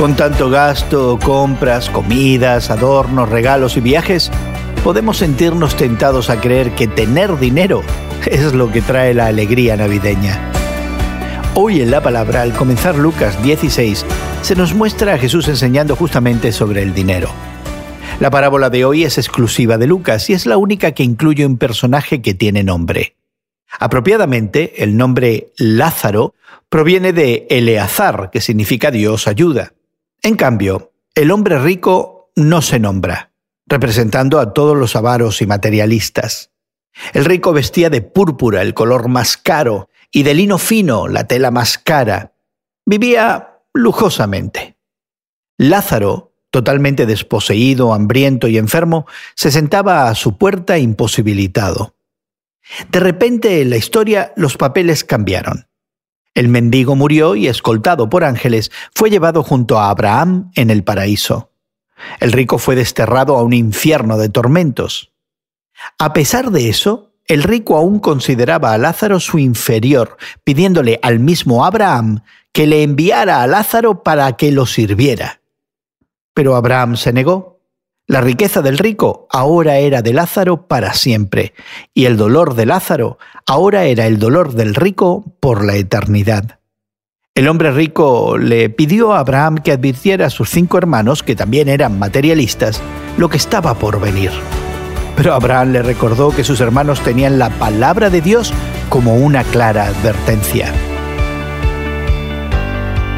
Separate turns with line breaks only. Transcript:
Con tanto gasto, compras, comidas, adornos, regalos y viajes, podemos sentirnos tentados a creer que tener dinero es lo que trae la alegría navideña. Hoy en la palabra, al comenzar Lucas 16, se nos muestra a Jesús enseñando justamente sobre el dinero. La parábola de hoy es exclusiva de Lucas y es la única que incluye un personaje que tiene nombre. Apropiadamente, el nombre Lázaro proviene de Eleazar, que significa Dios ayuda. En cambio, el hombre rico no se nombra, representando a todos los avaros y materialistas. El rico vestía de púrpura, el color más caro, y de lino fino, la tela más cara. Vivía lujosamente. Lázaro, totalmente desposeído, hambriento y enfermo, se sentaba a su puerta imposibilitado. De repente en la historia los papeles cambiaron. El mendigo murió y, escoltado por ángeles, fue llevado junto a Abraham en el paraíso. El rico fue desterrado a un infierno de tormentos. A pesar de eso, el rico aún consideraba a Lázaro su inferior, pidiéndole al mismo Abraham que le enviara a Lázaro para que lo sirviera. Pero Abraham se negó. La riqueza del rico ahora era de Lázaro para siempre, y el dolor de Lázaro ahora era el dolor del rico por la eternidad. El hombre rico le pidió a Abraham que advirtiera a sus cinco hermanos, que también eran materialistas, lo que estaba por venir. Pero Abraham le recordó que sus hermanos tenían la palabra de Dios como una clara advertencia.